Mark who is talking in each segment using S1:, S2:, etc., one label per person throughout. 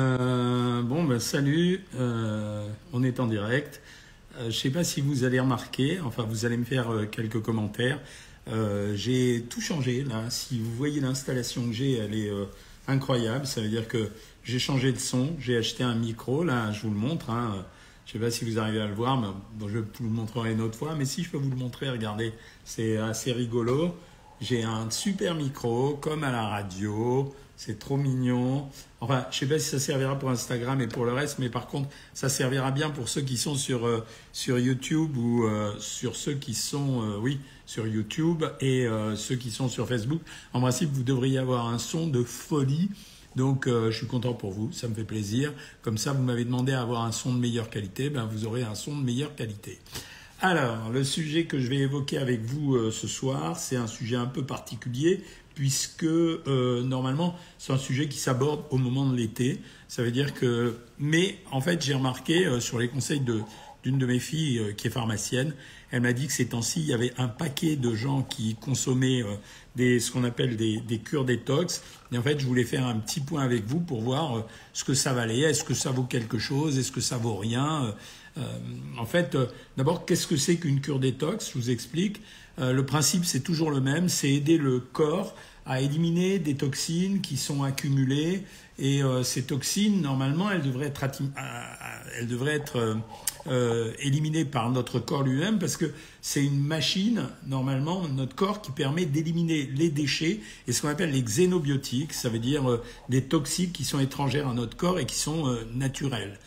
S1: Euh, bon, ben, salut, euh, on est en direct. Euh, je ne sais pas si vous allez remarquer, enfin vous allez me faire quelques commentaires. j'ai tout changé là. Si vous voyez l'installation que j'ai, elle est incroyable. Ça veut dire que j'ai changé de son, j'ai acheté un micro. Là, je vous le montre. Hein. Je ne sais pas si vous arrivez à le voir, mais je vous le montrerai une autre fois. Mais si je peux vous le montrer, regardez, c'est assez rigolo. J'ai un super micro, comme à la radio. C'est trop mignon. Enfin, je sais pas si ça servira pour Instagram et pour le reste, mais par contre, ça servira bien pour ceux qui sont sur, euh, sur YouTube ou euh, sur ceux qui sont, euh, oui, sur YouTube et ceux qui sont sur Facebook. En principe, vous devriez avoir un son de folie. Donc, je suis content pour vous, ça me fait plaisir. Comme ça, vous m'avez demandé à avoir un son de meilleure qualité, ben vous aurez un son de meilleure qualité. Alors, le sujet que je vais évoquer avec vous ce soir, c'est un sujet un peu particulier puisque euh, normalement c'est un sujet qui s'aborde au moment de l'été. Ça veut dire que, mais en fait j'ai remarqué euh, sur les conseils d'une de mes filles euh, qui est pharmacienne, elle m'a dit que ces temps-ci il y avait un paquet de gens qui consommaient des, ce qu'on appelle des, des, cures détox. Et en fait je voulais faire un petit point avec vous pour voir ce que ça valait, est-ce que ça vaut quelque chose, est-ce que ça vaut rien? en fait, d'abord qu'est-ce que c'est qu'une cure détox? Je vous explique. Le principe c'est toujours le même, c'est aider le corps à éliminer des toxines qui sont accumulées. Et euh, ces toxines, normalement, elles devraient être, elles devraient être euh, éliminées par notre corps lui-même parce que c'est une machine, normalement, notre corps qui permet d'éliminer les déchets et ce qu'on appelle les xénobiotiques, ça veut dire euh, des toxiques qui sont étrangères à notre corps et qui sont naturels.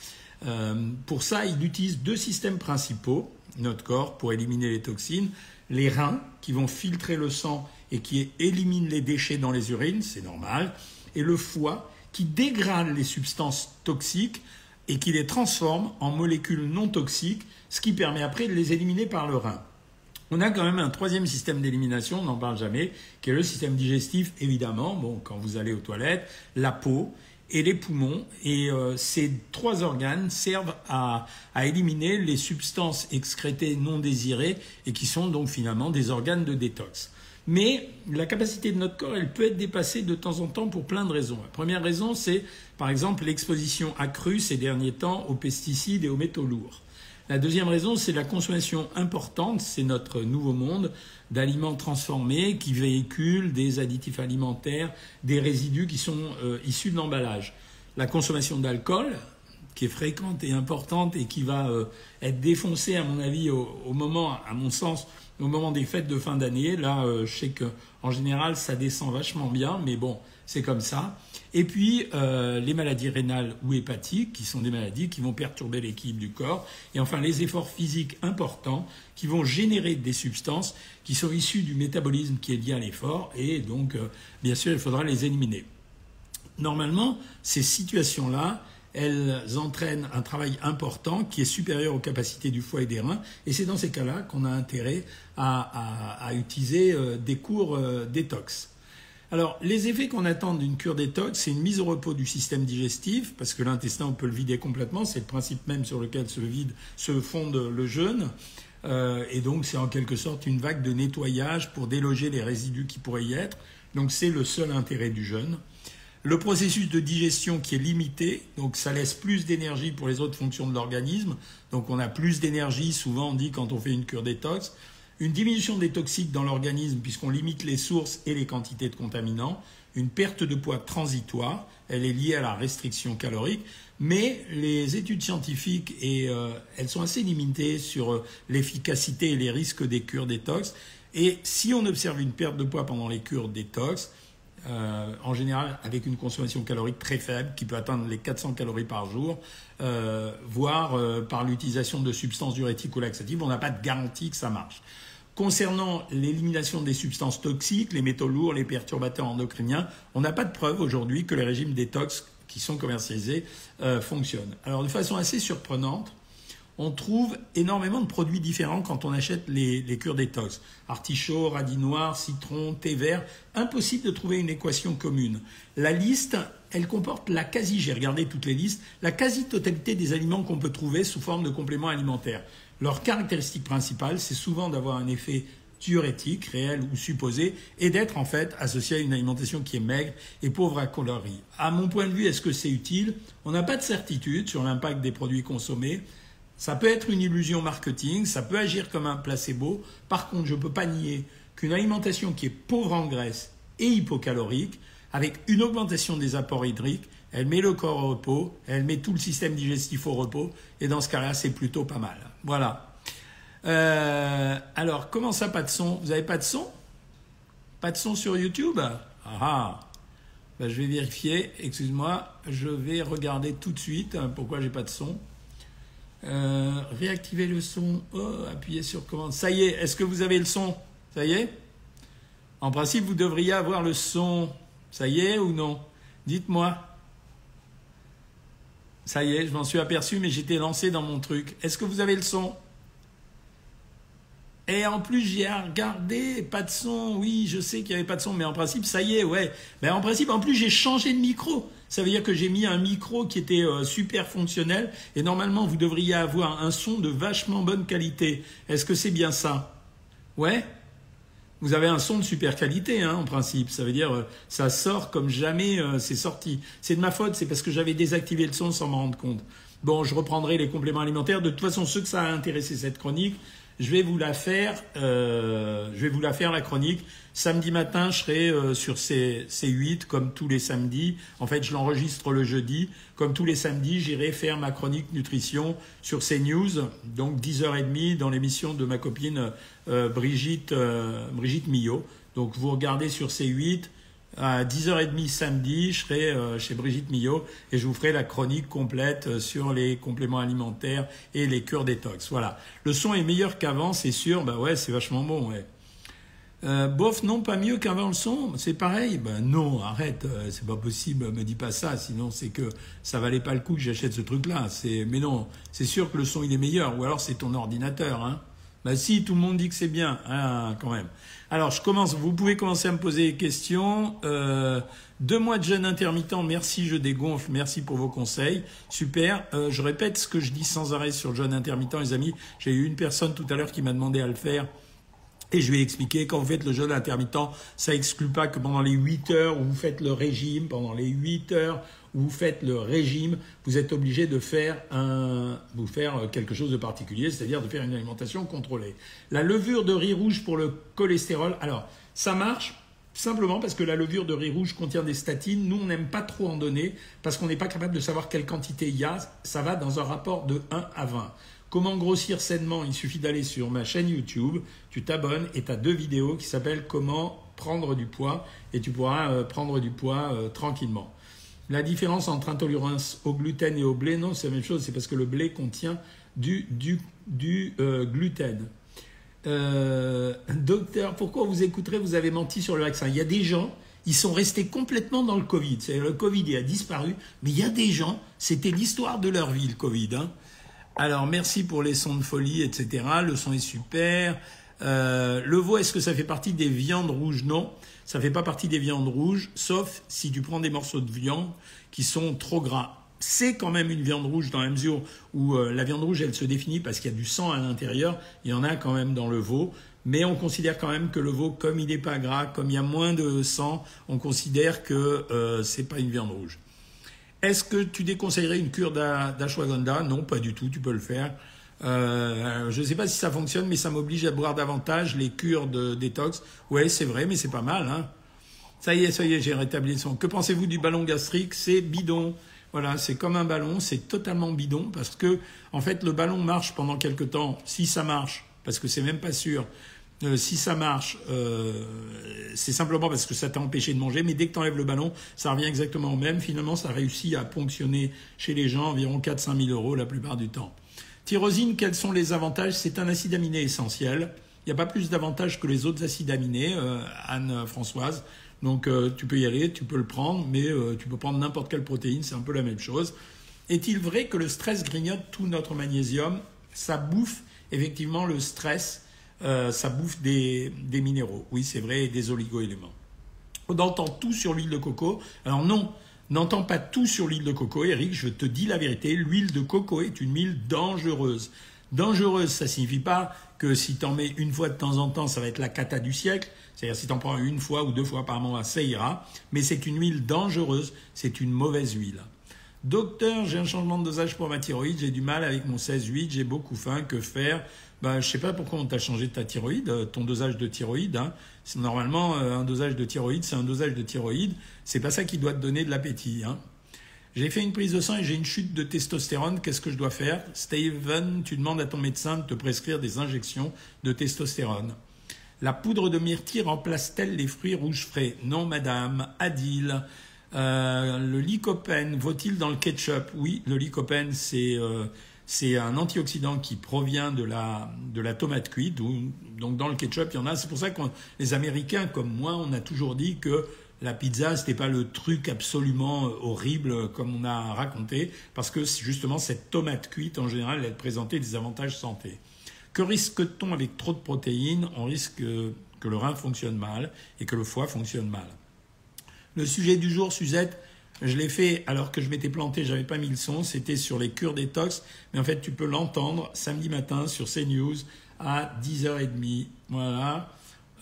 S1: pour ça, il utilise deux systèmes principaux, notre corps, pour éliminer les toxines. Les reins, qui vont filtrer le sang et qui élimine les déchets dans les urines, c'est normal, et le foie qui dégrade les substances toxiques et qui les transforme en molécules non toxiques, ce qui permet après de les éliminer par le rein. On a quand même un troisième système d'élimination, on n'en parle jamais, qui est le système digestif, évidemment, bon, quand vous allez aux toilettes, la peau et les poumons. Et euh, ces trois organes servent à, à, éliminer les substances excrétées non désirées et qui sont donc finalement des organes de détox. Mais la capacité de notre corps, elle peut être dépassée de temps en temps pour plein de raisons. La première raison, c'est par exemple l'exposition accrue ces derniers temps aux pesticides et aux métaux lourds. La deuxième raison, c'est la consommation importante, c'est notre nouveau monde, d'aliments transformés qui véhiculent des additifs alimentaires, des résidus qui sont euh, issus de l'emballage. La consommation d'alcool, qui est fréquente et importante et qui va euh, être défoncée, à mon avis, au, moment, à mon sens, au moment des fêtes de fin d'année. Là, euh, je sais qu'en général, ça descend vachement bien, mais bon, c'est comme ça. Et puis, euh, les maladies rénales ou hépatiques, qui sont des maladies qui vont perturber l'équilibre du corps. Et enfin, les efforts physiques importants qui vont générer des substances qui sont issues du métabolisme qui est lié à l'effort. Et donc, bien sûr, il faudra les éliminer. Normalement, ces situations-là, elles entraînent un travail important qui est supérieur aux capacités du foie et des reins. Et c'est dans ces cas-là qu'on a intérêt à, utiliser euh, des cours euh, détox. Alors, les effets qu'on attend d'une cure détox, c'est une mise au repos du système digestif, parce que l'intestin, on peut le vider complètement, c'est le principe même sur lequel se, vide, se fonde le jeûne. Euh, et donc, c'est en quelque sorte une vague de nettoyage pour déloger les résidus qui pourraient y être. Donc, c'est le seul intérêt du jeûne. Le processus de digestion qui est limité, donc ça laisse plus d'énergie pour les autres fonctions de l'organisme. Donc on a plus d'énergie, souvent on dit quand on fait une cure détox. Une diminution des toxiques dans l'organisme puisqu'on limite les sources et les quantités de contaminants. Une perte de poids transitoire, elle est liée à la restriction calorique. Mais les études scientifiques, et, euh, elles sont assez limitées sur euh, l'efficacité et les risques des cures détox. Et si on observe une perte de poids pendant les cures détox, euh, en général avec une consommation calorique très faible, qui peut atteindre les 400 calories par jour, euh, voire par l'utilisation de substances diurétiques ou laxatives, on n'a pas de garantie que ça marche. Concernant l'élimination des substances toxiques, les métaux lourds, les perturbateurs endocriniens, on n'a pas de preuve aujourd'hui que les régimes détox qui sont commercialisés fonctionnent. Alors de façon assez surprenante, on trouve énormément de produits différents quand on achète les, cures détox. Artichaut, radis noir, citron, thé vert. Impossible de trouver une équation commune. La liste, elle comporte la quasi, j'ai regardé toutes les listes, la quasi-totalité des aliments qu'on peut trouver sous forme de compléments alimentaires. Leur caractéristique principale, c'est souvent d'avoir un effet diurétique, réelle ou supposée, et d'être en fait associé à une alimentation qui est maigre et pauvre à calories. À mon point de vue, est-ce que c'est utile? On n'a pas de certitude sur l'impact des produits consommés. Ça peut être une illusion marketing, ça peut agir comme un placebo. Par contre, je ne peux pas nier qu'une alimentation qui est pauvre en graisse et hypocalorique, avec une augmentation des apports hydriques, elle met le corps au repos, elle met tout le système digestif au repos, et dans ce cas-là, c'est plutôt pas mal. Voilà. Euh, alors, comment ça, pas de son? Vous n'avez pas de son? Pas de son sur YouTube? Ah ah ben, Je vais vérifier, excuse-moi, je vais regarder tout de suite hein, pourquoi j'ai pas de son. Euh, réactiver le son, oh, appuyez sur commande. Ça y est, est-ce que vous avez le son? Ça y est? En principe, vous devriez avoir le son. Ça y est ou non? Dites-moi. Ça y est, je m'en suis aperçu, mais j'étais lancé dans mon truc. Est-ce que vous avez le son? Et en plus, j'ai regardé, pas de son. Oui, je sais qu'il n'y avait pas de son, mais en principe, ça y est, ouais. Ben, en principe, en plus, j'ai changé de micro. Ça veut dire que j'ai mis un micro qui était euh, super fonctionnel. Et normalement, vous devriez avoir un son de vachement bonne qualité. Est-ce que c'est bien ça? Ouais? Vous avez un son de super qualité, hein, en principe. Ça veut dire, euh, ça sort comme jamais euh, c'est sorti. C'est de ma faute, c'est parce que j'avais désactivé le son sans m'en rendre compte. Bon, je reprendrai les compléments alimentaires. De toute façon, ceux que ça a intéressé cette chronique, je vais vous la faire, euh, je vais vous la faire la chronique. Samedi matin, je serai euh, sur C, 8 comme tous les samedis. En fait, je l'enregistre le jeudi. Comme tous les samedis, j'irai faire ma chronique nutrition sur CNews, donc 10h30 dans l'émission de ma copine euh, Brigitte, Brigitte Millot. Donc vous regardez sur C8 à 10h30 samedi, je serai euh, chez Brigitte Millot et je vous ferai la chronique complète euh, sur les compléments alimentaires et les cures détox. Voilà. Le son est meilleur qu'avant, c'est sûr. Bah ouais, c'est vachement bon. Euh, bof, non, pas mieux qu'avant le son, c'est pareil? Ben non, arrête, c'est pas possible, me dis pas ça, sinon c'est que ça valait pas le coup que j'achète ce truc-là. C'est, mais non, c'est sûr que le son il est meilleur, ou alors c'est ton ordinateur, hein. Ben si, tout le monde dit que c'est bien, hein, quand même. Alors, je commence. Vous pouvez commencer à me poser des questions. Euh, deux mois de jeûne intermittent. Merci, je dégonfle. Merci pour vos conseils. Super. Euh, je répète ce que je dis sans arrêt sur le jeûne intermittent, les amis. J'ai eu une personne tout à l'heure qui m'a demandé à le faire. Et je vais expliquer, quand vous faites le jeûne intermittent, ça exclut pas que pendant les 8 heures où vous faites le régime, pendant les 8 heures vous faites le régime, vous êtes obligé de faire, faire quelque chose de particulier, c'est-à-dire de faire une alimentation contrôlée. La levure de riz rouge pour le cholestérol, alors ça marche simplement parce que la levure de riz rouge contient des statines. Nous, on n'aime pas trop en donner parce qu'on n'est pas capable de savoir quelle quantité il y a. Ça va dans un rapport de 1 à 20. Comment grossir sainement? Il suffit d'aller sur ma chaîne YouTube, tu t'abonnes et tu as deux vidéos qui s'appellent Comment prendre du poids et tu pourras euh, prendre du poids euh, tranquillement. La différence entre intolérance au gluten et au blé, non, c'est la même chose, c'est parce que le blé contient du, euh, gluten. docteur, pourquoi vous écouterez Vous avez menti sur le vaccin? Il y a des gens, ils sont restés complètement dans le Covid. Le Covid il a disparu, mais il y a des gens, c'était l'histoire de leur vie, le Covid. Hein. Alors, merci pour les sons de folie, etc. Le son est super. Euh, le veau, est-ce que ça fait partie des viandes rouges? Non, ça fait pas partie des viandes rouges, sauf si tu prends des morceaux de viande qui sont trop gras. C'est quand même une viande rouge dans la mesure où euh, la viande rouge, elle se définit parce qu'il y a du sang à l'intérieur. Il y en a quand même dans le veau. Mais on considère quand même que le veau, comme il n'est pas gras, comme il y a moins de sang, on considère que euh, c'est pas une viande rouge. Est-ce que tu déconseillerais une cure d'ashwagandha? Non, pas du tout, tu peux le faire. Euh, je ne sais pas si ça fonctionne, mais ça m'oblige à boire davantage les cures de détox. Oui, c'est vrai, mais c'est pas mal. Hein. ça y est, ça y est, j'ai rétabli le son. Que pensez-vous du ballon gastrique? C'est bidon. Voilà, c'est comme un ballon, c'est totalement bidon parce que, en fait, le ballon marche pendant quelque temps. Si ça marche, parce que c'est même pas sûr, euh, si ça marche, euh, c'est simplement parce que ça t'a empêché de manger, mais dès que tu enlèves le ballon, ça revient exactement au même. Finalement, ça réussit à ponctionner chez les gens environ 4-5 000 euros la plupart du temps. Tyrosine, quels sont les avantages? C'est un acide aminé essentiel. Il n'y a pas plus d'avantages que les autres acides aminés, euh, Anne-Françoise. Donc tu peux y aller, tu peux le prendre, mais tu peux prendre n'importe quelle protéine, c'est un peu la même chose. Est-il vrai que le stress grignote tout notre magnésium? Ça bouffe effectivement le stress euh, ça bouffe des, minéraux. Oui, c'est vrai, des oligo-éléments. On entend tout sur l'huile de coco. Alors non, n'entends pas tout sur l'huile de coco, Eric, je te dis la vérité, l'huile de coco est une huile dangereuse. Dangereuse, ça signifie pas que si tu en mets une fois de temps en temps, ça va être la cata du siècle. C'est-à-dire si tu en prends une fois ou deux fois par mois, ça ira. Mais c'est une huile dangereuse, c'est une mauvaise huile. Docteur, j'ai un changement de dosage pour ma thyroïde, j'ai du mal avec mon 16-8, j'ai beaucoup faim, que faire? Ben, Je sais pas pourquoi on t'a changé ta thyroïde, euh, ton dosage de thyroïde. Hein. Normalement, euh, un dosage de thyroïde, c'est un dosage de thyroïde. C'est pas ça qui doit te donner de l'appétit. Hein. J'ai fait une prise de sang et j'ai une chute de testostérone. Qu'est-ce que je dois faire? Steven, tu demandes à ton médecin de te prescrire des injections de testostérone. La poudre de myrtille remplace-t-elle les fruits rouges frais? Non, madame. Adil. Euh, le lycopène vaut-il dans le ketchup? Oui, le lycopène, euh, c'est un antioxydant qui provient de la, de la tomate cuite. donc dans le ketchup, il y en a. C'est pour ça que les Américains, comme moi, on a toujours dit que la pizza, c'était pas le truc absolument horrible comme on a raconté, parce que justement, cette tomate cuite, en général, elle présentait des avantages santé. Que risque-t-on avec trop de protéines? On risque que le rein fonctionne mal et que le foie fonctionne mal. Le sujet du jour, Suzette, je l'ai fait alors que je m'étais planté, j'avais pas mis le son, c'était sur les cures détox, mais en fait tu peux l'entendre samedi matin sur CNews à 10h30. Voilà.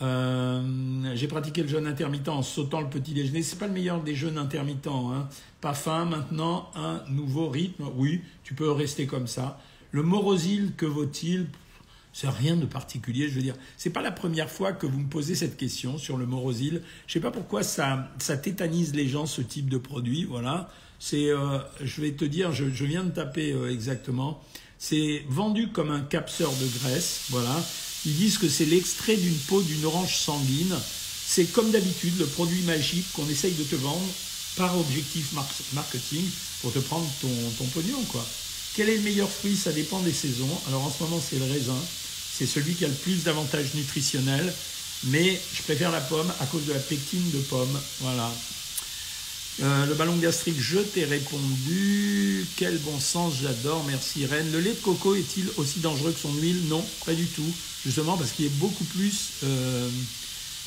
S1: Euh, j'ai pratiqué le jeûne intermittent en sautant le petit déjeuner. C'est pas le meilleur des jeûnes intermittents. Hein. Pas faim maintenant, un nouveau rythme. Oui, tu peux rester comme ça. Le morosile, que vaut-il c'est rien de particulier, je veux dire. C'est pas la première fois que vous me posez cette question sur le morosile. Je sais pas pourquoi ça, ça tétanise les gens ce type de produit. Voilà. C'est, euh, je vais te dire, je, viens de taper euh, exactement. C'est vendu comme un capseur de graisse. Voilà. Ils disent que c'est l'extrait d'une peau d'une orange sanguine. C'est comme d'habitude le produit magique qu'on essaye de te vendre par objectif marketing pour te prendre ton, ton pognon, quoi. Quel est le meilleur fruit? Ça dépend des saisons. Alors en ce moment, c'est le raisin. C'est celui qui a le plus d'avantages nutritionnels. Mais je préfère la pomme à cause de la pectine de pomme. Voilà. Euh, le ballon gastrique, je t'ai répondu. Quel bon sens, j'adore. Merci Rennes. Le lait de coco est-il aussi dangereux que son huile? Non, pas du tout. Justement parce qu'il est beaucoup plus, euh,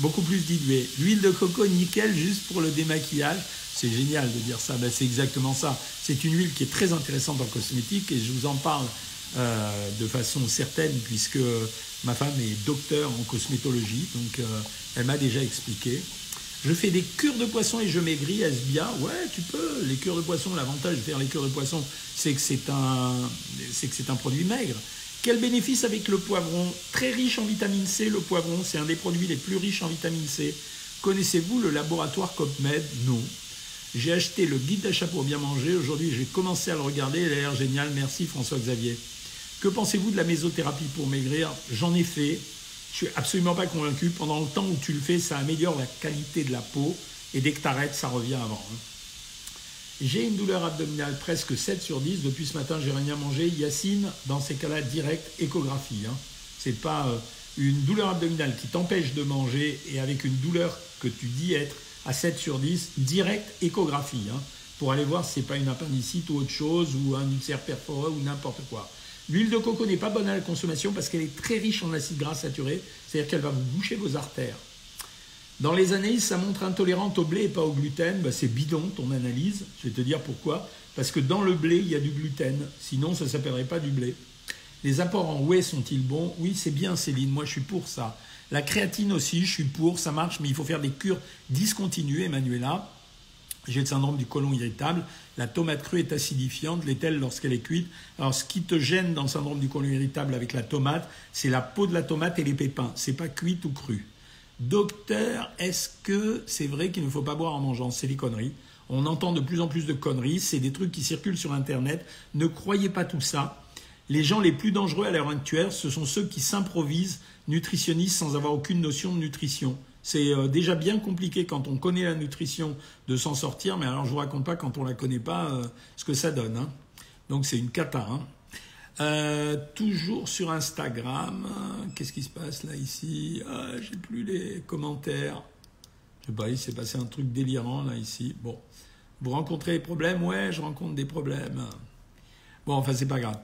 S1: beaucoup plus dilué. L'huile de coco, nickel, juste pour le démaquillage. C'est génial de dire ça. Ben, c'est exactement ça. C'est une huile qui est très intéressante en cosmétique et je vous en parle euh, de façon certaine puisque ma femme est docteur en cosmétologie, donc euh, elle m'a déjà expliqué. Je fais des cures de poisson et je maigris, est-ce bien? Ouais, tu peux. Les cures de poisson, l'avantage de faire les cures de poisson, c'est que c'est un, un produit maigre. Quel bénéfice avec le poivron? Très riche en vitamine C, le poivron, c'est un des produits les plus riches en vitamine C. Connaissez-vous le laboratoire COPMED? Non. J'ai acheté le guide d'achat pour bien manger. Aujourd'hui, j'ai commencé à le regarder. Il a l'air génial. Merci François-Xavier. Que pensez-vous de la mésothérapie pour maigrir? J'en ai fait. Je suis absolument pas convaincu. Pendant le temps où tu le fais, ça améliore la qualité de la peau. Et dès que tu arrêtes, ça revient avant. Hein. J'ai une douleur abdominale presque 7 sur 10. Depuis ce matin, j'ai rien mangé. Yacine, dans ces cas-là, direct échographie. Hein. C'est pas euh, une douleur abdominale qui t'empêche de manger et avec une douleur que tu dis être à 7 sur 10, direct échographie, hein, pour aller voir si c'est pas une appendicite ou autre chose, ou un ulcère perforé ou n'importe quoi. L'huile de coco n'est pas bonne à la consommation parce qu'elle est très riche en acides gras saturés, c'est-à-dire qu'elle va vous boucher vos artères. Dans les analyses, ça montre intolérante au blé et pas au gluten. Bah, c'est bidon ton analyse. Je vais te dire pourquoi. Parce que dans le blé, il y a du gluten. Sinon, ça ne s'appellerait pas du blé. Les apports en whey sont-ils bons? Oui, c'est bien, Céline. Moi, je suis pour ça. La créatine aussi, je suis pour, ça marche, mais il faut faire des cures discontinuées, Manuela. J'ai le syndrome du côlon irritable. La tomate crue est acidifiante, l'est-elle lorsqu'elle est cuite? Alors, ce qui te gêne dans le syndrome du côlon irritable avec la tomate, c'est la peau de la tomate et les pépins. C'est pas cuite ou cru. Docteur, est-ce que c'est vrai qu'il ne faut pas boire en mangeant? C'est des conneries. On entend de plus en plus de conneries. C'est des trucs qui circulent sur Internet. Ne croyez pas tout ça. Les gens les plus dangereux à l'heure actuelle, ce sont ceux qui s'improvisent nutritionnistes sans avoir aucune notion de nutrition. C'est euh, déjà bien compliqué quand on connaît la nutrition de s'en sortir, mais alors je vous raconte pas quand on la connaît pas euh, ce que ça donne. Hein. Donc c'est une cata. Hein. Euh, toujours sur Instagram, qu'est-ce qui se passe là ici? Ah, J'ai plus les commentaires. Je sais pas, il s'est passé un truc délirant là ici. Bon, vous rencontrez des problèmes? Ouais, je rencontre des problèmes. Bon, enfin, c'est pas grave.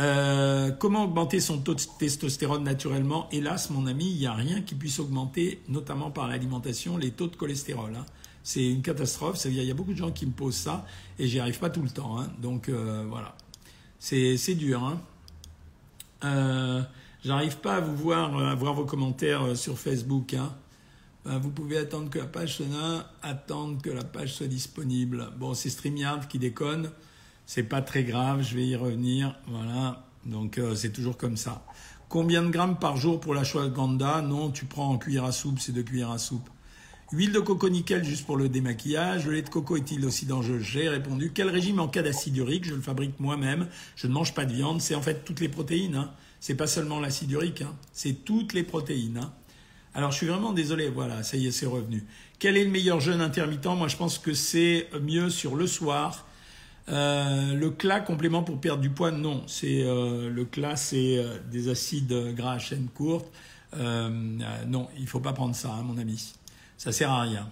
S1: Euh, comment augmenter son taux de testostérone naturellement? Hélas, mon ami, il n'y a rien qui puisse augmenter, notamment par l'alimentation, les taux de cholestérol. Hein. C'est une catastrophe. Il y a beaucoup de gens qui me posent ça et j'y arrive pas tout le temps. Hein. Donc euh, voilà, c'est dur. Hein. Euh, J'arrive pas à vous voir, à voir vos commentaires sur Facebook. Hein. Vous pouvez attendre que la page attendre que la page soit disponible. Bon, c'est StreamYard qui déconne. C'est pas très grave, je vais y revenir. Voilà. Donc c'est toujours comme ça. Combien de grammes par jour pour la ganda? Non, tu prends en cuillère à soupe, c'est deux cuillères à soupe. Huile de coco nickel juste pour le démaquillage. Le lait de coco est-il aussi dangereux? J'ai répondu. Quel régime en cas d'acide urique Je le fabrique moi-même. Je ne mange pas de viande. C'est en fait toutes les protéines. Hein. C'est pas seulement l'acide urique. Hein. C'est toutes les protéines. Hein. Alors je suis vraiment désolé. Voilà, ça y est, c'est revenu. Quel est le meilleur jeûne intermittent? Moi, je pense que c'est mieux sur le soir euh, le CLA complément pour perdre du poids, non. C'est euh, le CLA, c'est euh, des acides gras à chaîne courte. non, il faut pas prendre ça, hein, mon ami. Ça sert à rien.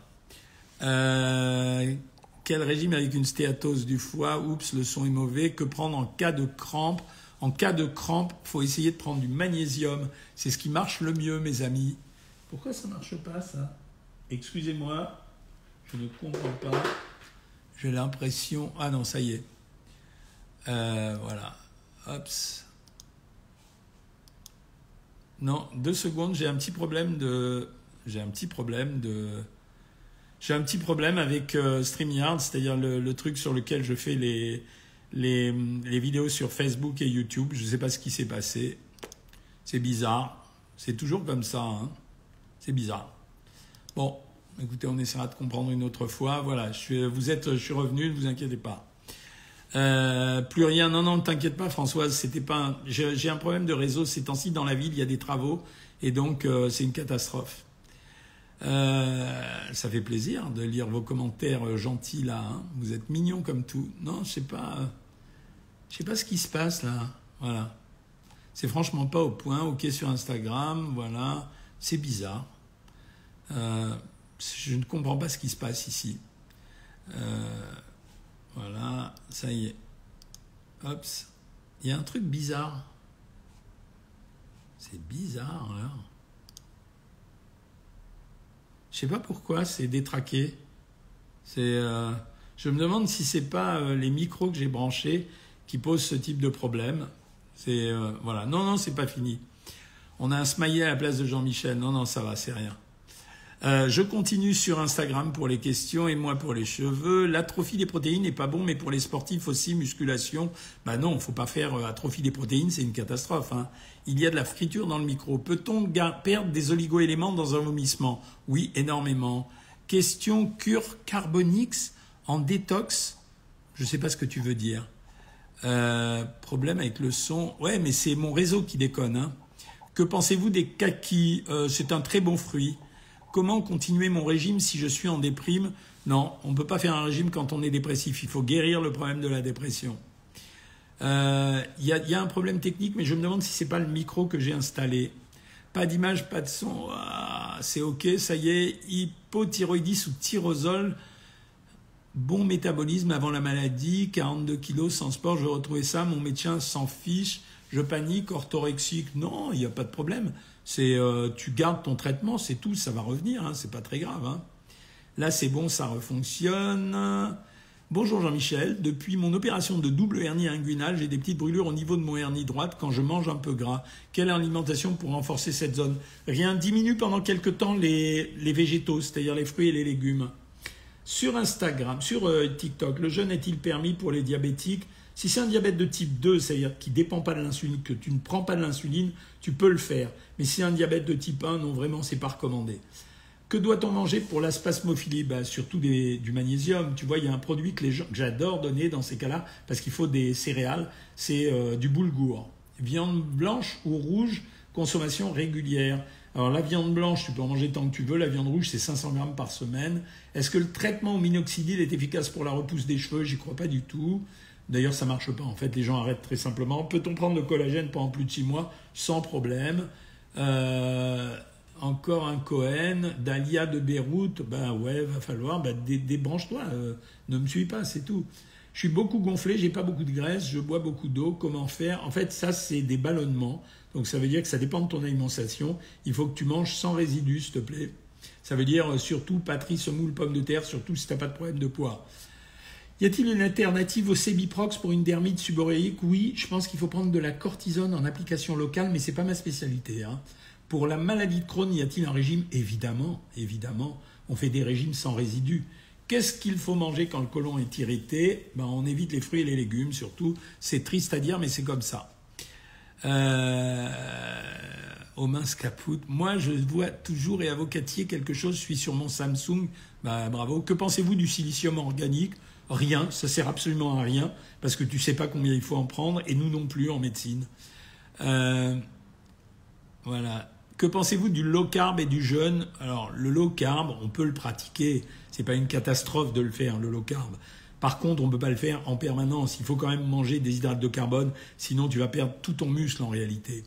S1: quel régime avec une stéatose du foie? Oups, le son est mauvais. Que prendre en cas de crampe? En cas de crampe, faut essayer de prendre du magnésium. C'est ce qui marche le mieux, mes amis. Pourquoi ça marche pas ça? Excusez-moi, je ne comprends pas. J'ai l'impression. Ah non, ça y est. Euh, voilà. Hops. Non, deux secondes, j'ai un petit problème de. J'ai un petit problème de. J'ai un petit problème avec euh, StreamYard, c'est-à-dire le, truc sur lequel je fais les, les, vidéos sur Facebook et YouTube. Je ne sais pas ce qui s'est passé. C'est bizarre. C'est toujours comme ça. Hein. C'est bizarre. Bon, Écoutez, on essaiera de comprendre une autre fois. Voilà, je suis, vous êtes, je suis revenu, ne vous inquiétez pas. Euh, plus rien, non, non, ne t'inquiète pas, Françoise. C'était pas. J'ai un problème de réseau ces temps-ci dans la ville. Il y a des travaux et donc euh, c'est une catastrophe. Euh, ça fait plaisir de lire vos commentaires gentils là. Hein. Vous êtes mignons comme tout. Non, je sais pas. Je sais pas ce qui se passe là. Voilà. C'est franchement pas au point. Ok sur Instagram. Voilà. C'est bizarre. Je ne comprends pas ce qui se passe ici. Euh, voilà, ça y est. Hops. Il y a un truc bizarre. C'est bizarre, là. Je sais pas pourquoi c'est détraqué. Euh, je me demande si c'est pas euh, les micros que j'ai branchés qui posent ce type de problème. C'est voilà. Non, non, c'est pas fini. On a un smiley à la place de Jean-Michel. Non, non, ça va, c'est rien. Euh, je continue sur Instagram pour les questions et moi pour les cheveux. L'atrophie des protéines n'est pas bon, mais pour les sportifs aussi, musculation. Bah non, faut pas faire euh, atrophie des protéines, c'est une catastrophe. Hein. Il y a de la friture dans le micro. Peut-on perdre des oligo-éléments dans un vomissement? Oui, énormément. Question cure carbonix en détox. Je ne sais pas ce que tu veux dire. Euh, problème avec le son. Ouais, mais c'est mon réseau qui déconne. Hein. Que pensez-vous des kakis? C'est un très bon fruit. Comment continuer mon régime si je suis en déprime Non, on ne peut pas faire un régime quand on est dépressif. Il faut guérir le problème de la dépression. Il euh, y, a un problème technique, mais je me demande si c'est pas le micro que j'ai installé. Pas d'image, pas de son. Ah, c'est ok, ça y est. Hypothyroïdis ou tyrosol. Bon métabolisme avant la maladie. 42 kilos sans sport. Je vais retrouver ça. Mon médecin s'en fiche. Je panique. Orthorexique. Non, il n'y a pas de problème. C'est euh, tu gardes ton traitement, c'est tout, ça va revenir, hein, c'est pas très grave. Hein. Là, c'est bon, ça refonctionne. Bonjour Jean-Michel. Depuis mon opération de double hernie inguinale, j'ai des petites brûlures au niveau de mon hernie droite quand je mange un peu gras. Quelle alimentation pour renforcer cette zone? Rien diminue pendant quelque temps les, les végétaux, c'est-à-dire les fruits et les légumes. Sur Instagram, sur euh, TikTok, le jeûne est-il permis pour les diabétiques? Si c'est un diabète de type 2, c'est-à-dire qui ne dépend pas de l'insuline, que tu ne prends pas de l'insuline, tu peux le faire. Mais si c'est un diabète de type 1, non, vraiment, c'est pas recommandé. Que doit-on manger pour la spasmophilie? Bah, Surtout du magnésium. Tu vois, il y a un produit que, j'adore donner dans ces cas-là, parce qu'il faut des céréales, c'est euh, du boulgour. Viande blanche ou rouge, consommation régulière. Alors la viande blanche, tu peux en manger tant que tu veux. La viande rouge, c'est 500 grammes par semaine. Est-ce que le traitement au minoxidil est efficace pour la repousse des cheveux? J'y crois pas du tout. D'ailleurs, ça marche pas. En fait, les gens arrêtent très simplement. Peut-on prendre le collagène pendant plus de six mois? Sans problème euh, Encore un Cohen, Dalia de Beyrouth. Ben ouais, va falloir. Ben, débranche-toi. Euh, ne me suis pas, c'est tout. Je suis beaucoup gonflé, j'ai pas beaucoup de graisse, je bois beaucoup d'eau. Comment faire? En fait, ça, c'est des ballonnements. Donc, ça veut dire que ça dépend de ton alimentation. Il faut que tu manges sans résidus, s'il te plaît. Ça veut dire euh, surtout patrie, semoule, pomme de terre, surtout si tu n'as pas de problème de poids. Y a-t-il une alternative au Cebiprox pour une dermite suboréique Oui, je pense qu'il faut prendre de la cortisone en application locale, mais ce n'est pas ma spécialité. Hein. Pour la maladie de Crohn, y a-t-il un régime? Évidemment, évidemment. On fait des régimes sans résidus. Qu'est-ce qu'il faut manger quand le côlon est irrité? Ben, On évite les fruits et les légumes, surtout. C'est triste à dire, mais c'est comme ça. Euh, aux Moi, je vois toujours et avocatier quelque chose. Je suis sur mon Samsung. Bah, bravo. Que pensez-vous du silicium organique? Rien, ça sert absolument à rien parce que tu sais pas combien il faut en prendre et nous non plus en médecine. Euh, voilà. Que pensez-vous du low carb et du jeûne? Alors le low carb, on peut le pratiquer. C'est pas une catastrophe de le faire le low carb. Par contre, on ne peut pas le faire en permanence. Il faut quand même manger des hydrates de carbone, sinon tu vas perdre tout ton muscle en réalité.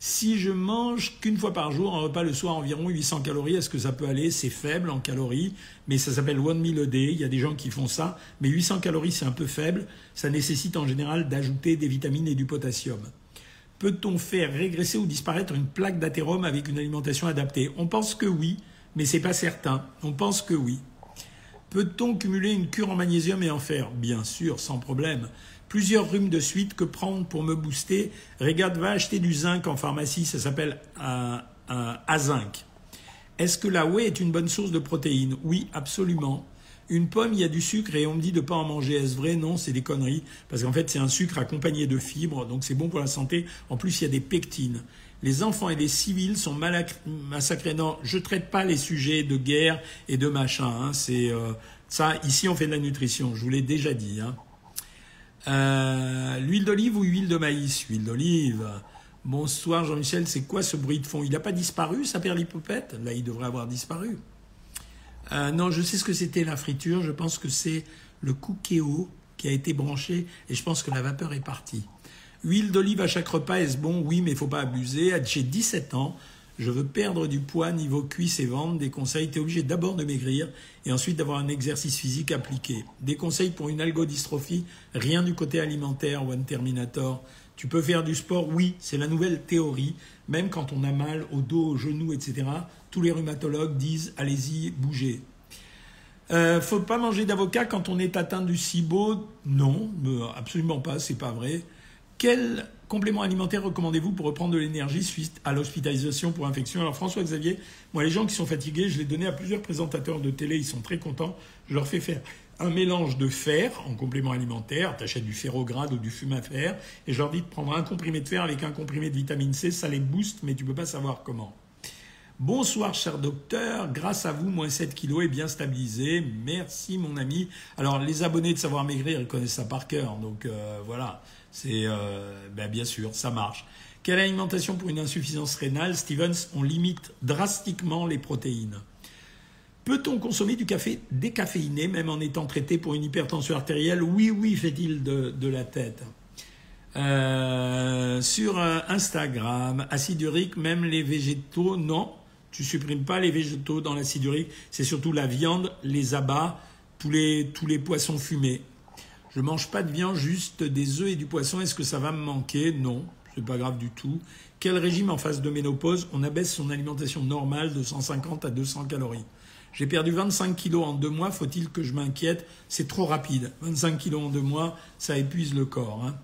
S1: Si je mange qu'une fois par jour un repas le soir environ 800 calories, est-ce que ça peut aller? C'est faible en calories, mais ça s'appelle one meal a day. Il y a des gens qui font ça, mais 800 calories c'est un peu faible. Ça nécessite en général d'ajouter des vitamines et du potassium. Peut-on faire régresser ou disparaître une plaque d'athérome avec une alimentation adaptée? On pense que oui, mais c'est pas certain. On pense que oui. Peut-on cumuler une cure en magnésium et en fer? Bien sûr, sans problème plusieurs rhumes de suite, que prendre pour me booster Regarde, va acheter du zinc en pharmacie, ça s'appelle un, un zinc. Est-ce que la whey est une bonne source de protéines? Oui, absolument. Une pomme, il y a du sucre et on me dit de ne pas en manger. Est-ce vrai? Non, c'est des conneries. Parce qu'en fait, c'est un sucre accompagné de fibres, donc c'est bon pour la santé. En plus, il y a des pectines. Les enfants et les civils sont massacrés. Non, je ne traite pas les sujets de guerre et de machin. Hein. C'est euh, ça. Ici, on fait de la nutrition. Je vous l'ai déjà dit. Hein. Euh, l'huile d'olive ou huile de maïs? Huile d'olive. Bonsoir Jean-Michel, c'est quoi ce bruit de fond? Il n'a pas disparu, ça perd l'hypopète Là, il devrait avoir disparu. Euh, non, je sais ce que c'était la friture. Je pense que c'est le cookéo qui a été branché et je pense que la vapeur est partie. Huile d'olive à chaque repas, est-ce bon? Oui, mais il faut pas abuser. J'ai 17 ans je veux perdre du poids niveau cuisse et ventre, des conseils, tu es obligé d'abord de maigrir et ensuite d'avoir un exercice physique appliqué. Des conseils pour une algodystrophie, rien du côté alimentaire, One Terminator. Tu peux faire du sport, oui, c'est la nouvelle théorie. Même quand on a mal au dos, aux genoux, etc., tous les rhumatologues disent allez-y, bougez. Euh, faut pas manger d'avocat quand on est atteint du SIBO? Non, absolument pas, c'est pas vrai. Quel complément alimentaire recommandez-vous pour reprendre de l'énergie suite à l'hospitalisation pour infection? Alors François Xavier, moi les gens qui sont fatigués, je l'ai donné à plusieurs présentateurs de télé, ils sont très contents. Je leur fais faire un mélange de fer en complément alimentaire, tu achètes du ferrograde ou du fer, et je leur dis de prendre un comprimé de fer avec un comprimé de vitamine C, ça les booste, mais tu peux pas savoir comment. Bonsoir cher docteur, grâce à vous, moins 7 kilos est bien stabilisé. Merci mon ami. Alors les abonnés de Savoir Maigrir, ils connaissent ça par cœur, donc euh, voilà. C'est euh, ben, bien sûr, ça marche. Quelle alimentation pour une insuffisance rénale Stevens, on limite drastiquement les protéines. Peut-on consommer du café décaféiné même en étant traité pour une hypertension artérielle? Oui, oui, fait-il de, la tête. Euh, sur euh, Instagram, acide urique, même les végétaux, non. Tu supprimes pas les végétaux dans l'acide urique. C'est surtout la viande, les abats, tous les, tous les poissons fumés. Je mange pas de viande, juste des œufs et du poisson. Est-ce que ça va me manquer? Non, c'est pas grave du tout. Quel régime en phase de ménopause? On abaisse son alimentation normale de 150 à 200 calories. J'ai perdu 25 kilos en deux mois. Faut-il que je m'inquiète? C'est trop rapide. 25 kilos en deux mois, ça épuise le corps. Hein.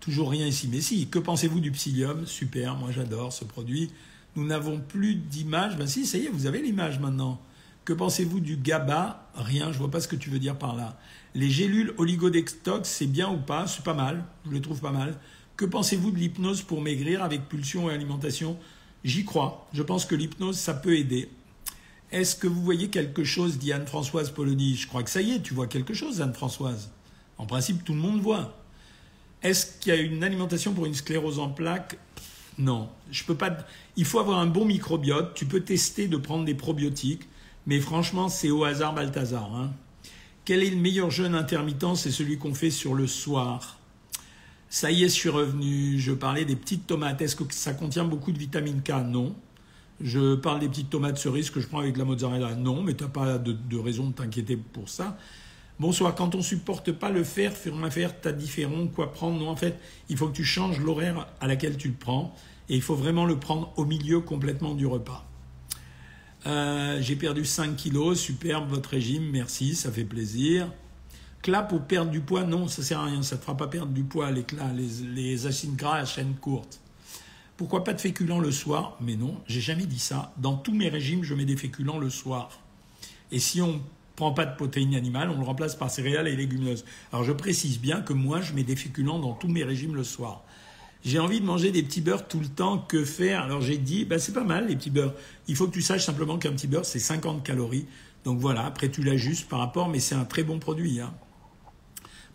S1: Toujours rien ici. Mais si, que pensez-vous du psyllium? Super, moi j'adore ce produit. Nous n'avons plus d'image. Ben si, ça y est, vous avez l'image maintenant. Que pensez-vous du GABA? Rien, je vois pas ce que tu veux dire par là. Les gélules oligodextox, c'est bien ou pas? C'est pas mal, je les trouve pas mal. Que pensez-vous de l'hypnose pour maigrir avec pulsion et alimentation? J'y crois. Je pense que l'hypnose, ça peut aider. Est-ce que vous voyez quelque chose, dit Anne-Françoise Polony Je crois que ça y est, tu vois quelque chose, Anne-Françoise. En principe, tout le monde voit. Est-ce qu'il y a une alimentation pour une sclérose en plaques? Non. Je peux pas. Il faut avoir un bon microbiote. Tu peux tester de prendre des probiotiques. Mais franchement, c'est au hasard Balthazar. Hein. Quel est le meilleur jeûne intermittent? C'est celui qu'on fait sur le soir. Ça y est, je suis revenu. Je parlais des petites tomates. Est-ce que ça contient beaucoup de vitamine K? Non. Je parle des petites tomates cerises que je prends avec la mozzarella? Non, mais tu n'as pas de, raison de t'inquiéter pour ça. Bonsoir, quand on supporte pas le fer, faire un fer, t'as différent, quoi prendre? Non, en fait, il faut que tu changes l'horaire à laquelle tu le prends. Et il faut vraiment le prendre au milieu complètement du repas. Euh, j'ai perdu 5 kilos, superbe votre régime, merci, ça fait plaisir. Clas pour perdre du poids, non, ça sert à rien, ça ne fera pas perdre du poids, les clas, les, acides gras à chaîne courte. Pourquoi pas de féculents le soir? Mais non, j'ai jamais dit ça. Dans tous mes régimes, je mets des féculents le soir. Et si on prend pas de protéines animales, on le remplace par céréales et légumineuses. Alors je précise bien que moi, je mets des féculents dans tous mes régimes le soir. J'ai envie de manger des petits beurres tout le temps. Que faire? Alors j'ai dit, bah, c'est pas mal les petits beurres. Il faut que tu saches simplement qu'un petit beurre, c'est 50 calories. Donc voilà, après tu l'ajustes par rapport, mais c'est un très bon produit. Hein.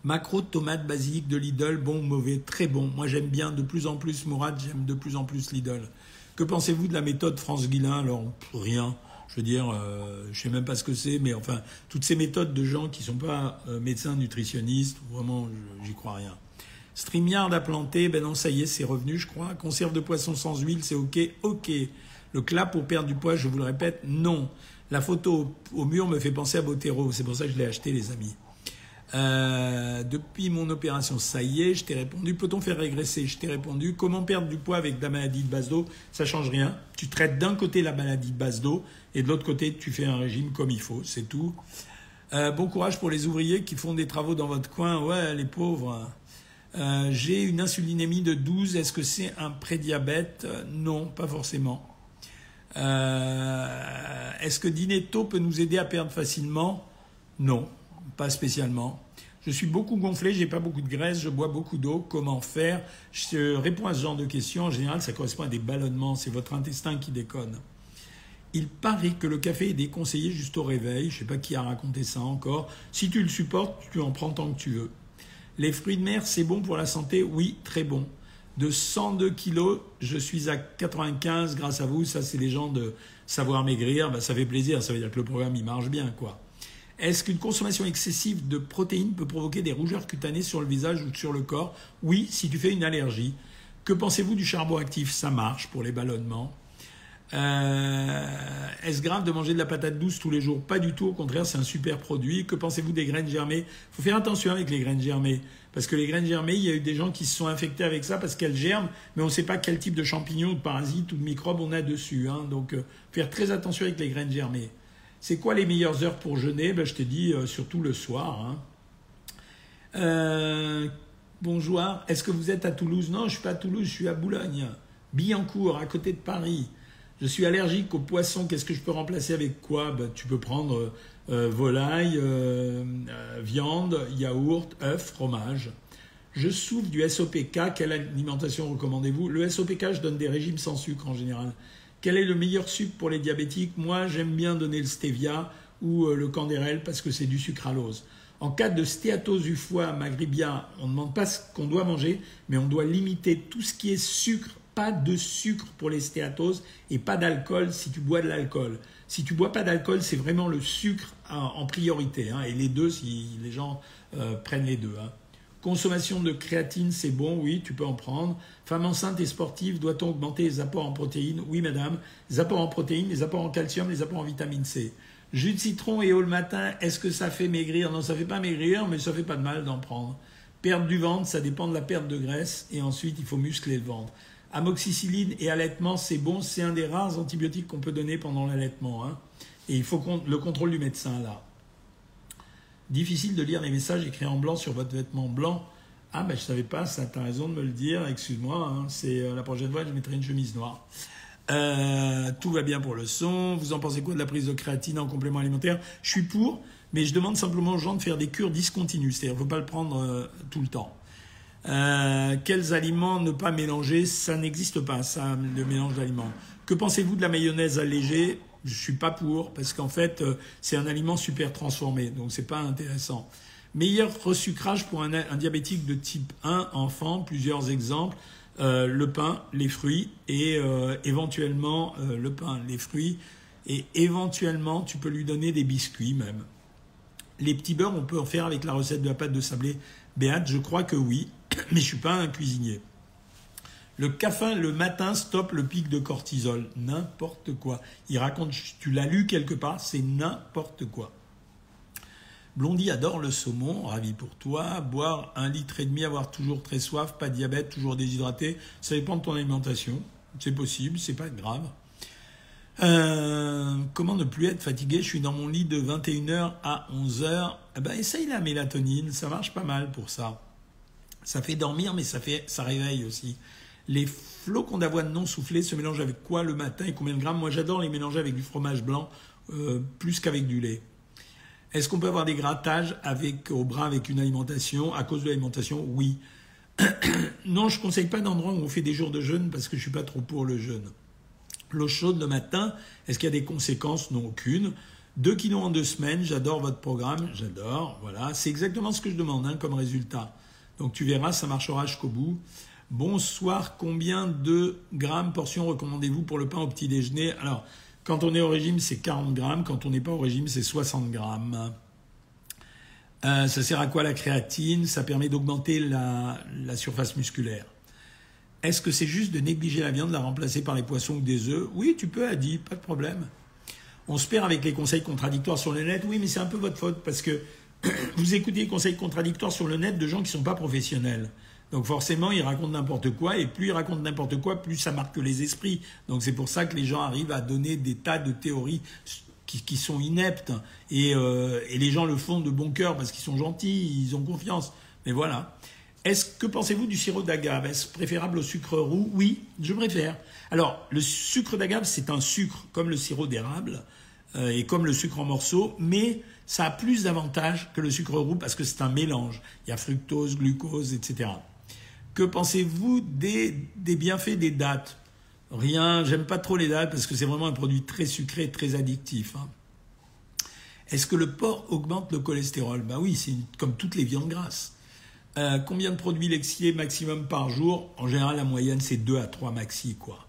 S1: Macro, tomate, basilic de Lidl, bon ou mauvais? Très bon. Moi j'aime bien de plus en plus Mourad, j'aime de plus en plus Lidl. Que pensez-vous de la méthode France Guillain Alors rien. Je veux dire, euh, je sais même pas ce que c'est, mais enfin, toutes ces méthodes de gens qui sont pas euh, médecins nutritionnistes, vraiment, j'y crois rien. StreamYard à planter, ben non, ça y est, c'est revenu, je crois. Conserve de poisson sans huile, c'est OK. OK. Le clap pour perdre du poids, je vous le répète, non. La photo au mur me fait penser à Botero, c'est pour ça que je l'ai acheté, les amis. Euh, depuis mon opération, ça y est, je t'ai répondu. Peut-on faire régresser? Je t'ai répondu. Comment perdre du poids avec la maladie de base d'eau? Ça change rien. Tu traites d'un côté la maladie de base d'eau et de l'autre côté, tu fais un régime comme il faut. C'est tout. Euh, bon courage pour les ouvriers qui font des travaux dans votre coin. Ouais, les pauvres. Euh, j'ai une insulinémie de 12. Est-ce que c'est un prédiabète? Non, pas forcément. Est-ce que dîner tôt peut nous aider à perdre facilement? Non pas spécialement. Je suis beaucoup gonflé, j'ai pas beaucoup de graisse, je bois beaucoup d'eau. Comment faire? Je réponds à ce genre de questions. En général, ça correspond à des ballonnements. C'est votre intestin qui déconne. Il paraît que le café est déconseillé juste au réveil. Je sais pas qui a raconté ça encore. Si tu le supportes, tu en prends tant que tu veux. Les fruits de mer, c'est bon pour la santé? Oui, très bon. De 102 kilos, je suis à 95 grâce à vous. Ça, c'est les gens de savoir maigrir. Ben, ça fait plaisir. Ça veut dire que le programme, il marche bien, quoi. Est-ce qu'une consommation excessive de protéines peut provoquer des rougeurs cutanées sur le visage ou sur le corps? Oui, si tu fais une allergie. Que pensez-vous du charbon actif? Ça marche pour les ballonnements. Euh, est-ce grave de manger de la patate douce tous les jours? Pas du tout, au contraire, c'est un super produit. Que pensez-vous des graines germées? Il faut faire attention avec les graines germées. Parce que les graines germées, il y a eu des gens qui se sont infectés avec ça parce qu'elles germent, mais on ne sait pas quel type de champignons, de parasites ou de microbes on a dessus. Hein. Donc, euh, faire très attention avec les graines germées. C'est quoi les meilleures heures pour jeûner? Ben, Je t'ai dit euh, surtout le soir. Hein. Euh, bonjour, est-ce que vous êtes à Toulouse? Non, je ne suis pas à Toulouse, je suis à Boulogne. Billancourt, à côté de Paris. Je suis allergique aux poissons, qu'est-ce que je peux remplacer avec quoi? Ben, Tu peux prendre euh, volaille, viande, yaourt, œuf, fromage. Je souffre du SOPK, quelle alimentation recommandez-vous? Le SOPK, je donne des régimes sans sucre en général. Quel est le meilleur sucre pour les diabétiques? Moi, j'aime bien donner le stevia ou euh, le candérel parce que c'est du sucralose. En cas de stéatose du foie magribia, on ne demande pas ce qu'on doit manger, mais on doit limiter tout ce qui est sucre. Pas de sucre pour les stéatoses et pas d'alcool si tu bois de l'alcool. Si tu bois pas d'alcool, c'est vraiment le sucre en, priorité. Hein, et les deux, si les gens euh, prennent les deux. Hein. Consommation de créatine, c'est bon, oui, tu peux en prendre. Femme enceinte et sportive, doit-on augmenter les apports en protéines? Oui, madame. Les apports en protéines, les apports en calcium, les apports en vitamine C. Jus de citron et eau le matin, est-ce que ça fait maigrir? Non, ça fait pas maigrir, mais ça fait pas de mal d'en prendre. Perte du ventre, ça dépend de la perte de graisse, et ensuite il faut muscler le ventre. Amoxicilline et allaitement, c'est bon, c'est un des rares antibiotiques qu'on peut donner pendant l'allaitement. Hein. Et il faut le contrôle du médecin là. Difficile de lire les messages écrits en blanc sur votre vêtement blanc. Ah, ben je savais pas, ça, as raison de me le dire, excuse-moi, hein. c'est euh, la prochaine fois, je mettrai une chemise noire. Euh, tout va bien pour le son. Vous en pensez quoi de la prise de créatine en complément alimentaire? Je suis pour, mais je demande simplement aux gens de faire des cures discontinues, c'est-à-dire ne faut pas le prendre euh, tout le temps. Quels aliments ne pas mélanger Ça n'existe pas, ça, le mélange d'aliments. Que pensez-vous de la mayonnaise allégée? Je suis pas pour parce qu'en fait euh, c'est un aliment super transformé, donc c'est pas intéressant. Meilleur resucrage pour un, diabétique de type 1 enfant, plusieurs exemples. Euh, le pain, les fruits et euh, éventuellement le pain, les fruits et éventuellement tu peux lui donner des biscuits même. Les petits beurres, on peut en faire avec la recette de la pâte de sablé Béate, je crois que oui, mais je suis pas un cuisinier. Le café le matin stoppe le pic de cortisol. N'importe quoi. Il raconte, tu l'as lu quelque part, c'est n'importe quoi. Blondie adore le saumon, ravi pour toi. Boire un litre et demi, avoir toujours très soif, pas de diabète, toujours déshydraté, ça dépend de ton alimentation. C'est possible, c'est pas grave. Euh, comment ne plus être fatigué? Je suis dans mon lit de 21h à 11h. Eh ben, essaye la mélatonine, ça marche pas mal pour ça. Ça fait dormir, mais ça, fait, ça réveille aussi. Les flocons d'avoine non soufflés se mélangent avec quoi le matin et combien de grammes? Moi, j'adore les mélanger avec du fromage blanc euh, plus qu'avec du lait. Est-ce qu'on peut avoir des grattages avec, au bras avec une alimentation? À cause de l'alimentation, oui. non, je ne conseille pas d'endroit où on fait des jours de jeûne parce que je ne suis pas trop pour le jeûne. L'eau chaude le matin, est-ce qu'il y a des conséquences? Non, aucune. Deux kilos en deux semaines, j'adore votre programme, j'adore, voilà. C'est exactement ce que je demande hein, comme résultat. Donc tu verras, ça marchera jusqu'au bout. Bonsoir, combien de grammes portions recommandez-vous pour le pain au petit déjeuner? Alors, quand on est au régime, c'est 40 grammes. Quand on n'est pas au régime, c'est 60 grammes. Euh, ça sert à quoi la créatine? Ça permet d'augmenter la, surface musculaire. Est-ce que c'est juste de négliger la viande, de la remplacer par les poissons ou des œufs? Oui, tu peux, Adi, pas de problème. On se perd avec les conseils contradictoires sur le net. Oui, mais c'est un peu votre faute parce que vous écoutez les conseils contradictoires sur le net de gens qui ne sont pas professionnels. Donc forcément, ils racontent n'importe quoi, et plus ils racontent n'importe quoi, plus ça marque les esprits. Donc c'est pour ça que les gens arrivent à donner des tas de théories qui, sont ineptes, euh, et, les gens le font de bon cœur parce qu'ils sont gentils, ils ont confiance. Mais voilà. Est-ce que pensez-vous du sirop d'agave? Est-ce préférable au sucre roux? Oui, je préfère. Alors, le sucre d'agave, c'est un sucre comme le sirop d'érable euh, et comme le sucre en morceaux, mais ça a plus d'avantages que le sucre roux parce que c'est un mélange. Il y a fructose, glucose, etc. Que pensez-vous des, bienfaits des dates? Rien, j'aime pas trop les dates parce que c'est vraiment un produit très sucré, très addictif. Hein. Est-ce que le porc augmente le cholestérol? Ben oui, c'est comme toutes les viandes grasses. Euh, combien de produits laitiers maximum par jour? En général, la moyenne, c'est 2 à 3 maxi, quoi.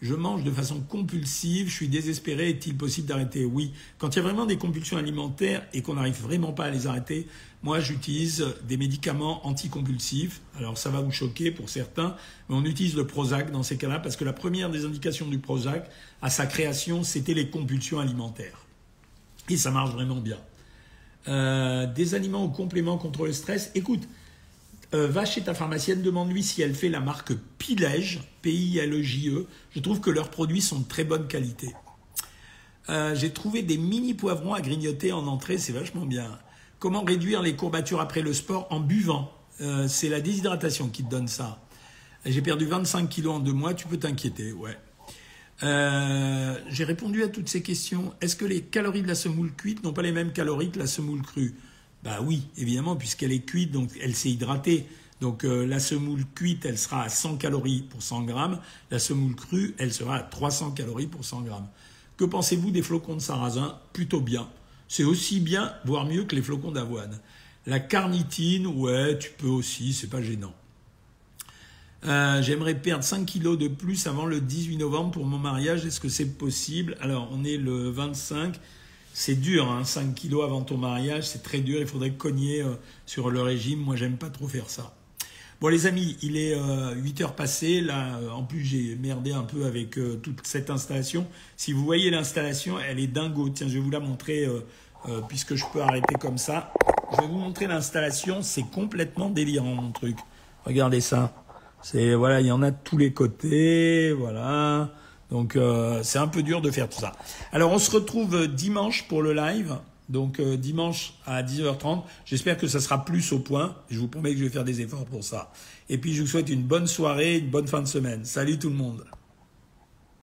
S1: Je mange de façon compulsive, je suis désespéré, est-il possible d'arrêter? Oui. Quand il y a vraiment des compulsions alimentaires et qu'on n'arrive vraiment pas à les arrêter, moi j'utilise des médicaments anticompulsifs. Alors ça va vous choquer pour certains, mais on utilise le Prozac dans ces cas-là parce que la première des indications du Prozac à sa création, c'était les compulsions alimentaires. Et ça marche vraiment bien. Euh, des aliments ou compléments contre le stress. Écoute, euh, va chez ta pharmacienne, demande-lui si elle fait la marque Pilège, P-I-L-E-J-E. Je trouve que leurs produits sont de très bonne qualité. Euh, j'ai trouvé des mini poivrons à grignoter en entrée, c'est vachement bien. Comment réduire les courbatures après le sport en buvant? Euh, C'est la déshydratation qui te donne ça. J'ai perdu 25 kilos en deux mois, tu peux t'inquiéter, ouais. j'ai répondu à toutes ces questions. Est-ce que les calories de la semoule cuite n'ont pas les mêmes calories que la semoule crue? Bah oui, évidemment, puisqu'elle est cuite, donc elle s'est hydratée. Donc euh, la semoule cuite, elle sera à 100 calories pour 100 grammes. La semoule crue, elle sera à 300 calories pour 100 grammes. Que pensez-vous des flocons de sarrasin? Plutôt bien. C'est aussi bien, voire mieux que les flocons d'avoine. La carnitine, ouais, tu peux aussi, c'est pas gênant. Euh, j'aimerais perdre 5 kilos de plus avant le 18 novembre pour mon mariage. Est-ce que c'est possible? Alors, on est le 25 c'est dur, hein, 5 kilos avant ton mariage, c'est très dur, il faudrait cogner euh, sur le régime, moi j'aime pas trop faire ça. Bon les amis, il est 8 euh, heures passées, là euh, en plus j'ai merdé un peu avec toute cette installation. Si vous voyez l'installation, elle est dingo, tiens je vais vous la montrer puisque je peux arrêter comme ça. Je vais vous montrer l'installation, c'est complètement délirant mon truc. Regardez ça. C'est voilà, il y en a de tous les côtés, voilà. Donc euh, c'est un peu dur de faire tout ça. Alors on se retrouve euh, dimanche pour le live. Donc euh, dimanche à 10h30. J'espère que ça sera plus au point. Je vous promets que je vais faire des efforts pour ça. Et puis je vous souhaite une bonne soirée, une bonne fin de semaine. Salut tout le monde.